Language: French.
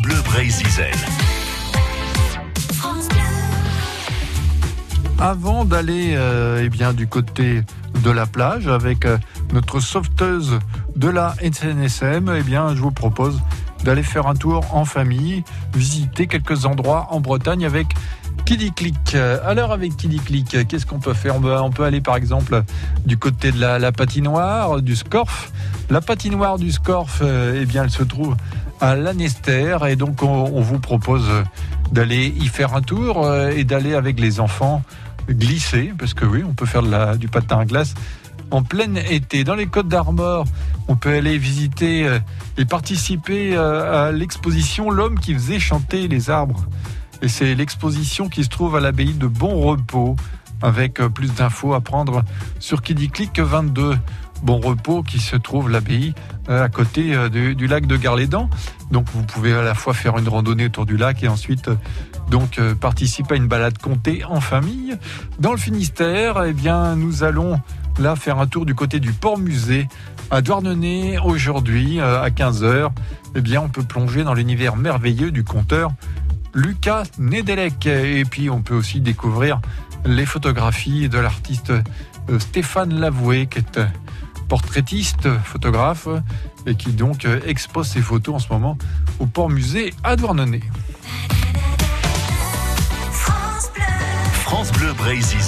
Brésil. Avant d'aller euh, eh bien du côté de la plage avec euh, notre sauveteuse de la SNSM, eh bien je vous propose d'aller faire un tour en famille, visiter quelques endroits en Bretagne avec Kiddy Click. Alors avec Kiddy Click, qu'est-ce qu'on peut faire? On peut, on peut aller par exemple du côté de la, patinoire, du Scorf. La patinoire du Scorf, euh, eh bien elle se trouve à Lanester et donc on, vous propose d'aller y faire un tour euh, et d'aller avec les enfants glisser, parce que oui, on peut faire du patin à glace en plein été. Dans les Côtes d'Armor, on peut aller visiter euh, et participer euh, à l'exposition L'homme qui faisait chanter les arbres. Et c'est l'exposition qui se trouve à l'abbaye de Bon Repos, avec euh, plus d'infos à prendre sur Kiddy Click 22. Bon Repos qui se trouve l'abbaye à côté du, lac de Garlédan. Donc vous pouvez à la fois faire une randonnée autour du lac et ensuite donc participer à une balade comptée en famille. Dans le Finistère, eh bien nous allons là faire un tour du côté du port musée à Douarnenez aujourd'hui euh, à 15h. Eh bien on peut plonger dans l'univers merveilleux du conteur Lucas Nedelec et puis on peut aussi découvrir les photographies de l'artiste euh, Stéphane Lavoué qui est euh, portraitiste, photographe et qui donc expose ses photos en ce moment au port musée à Douarnenez. France Bleu Brésil.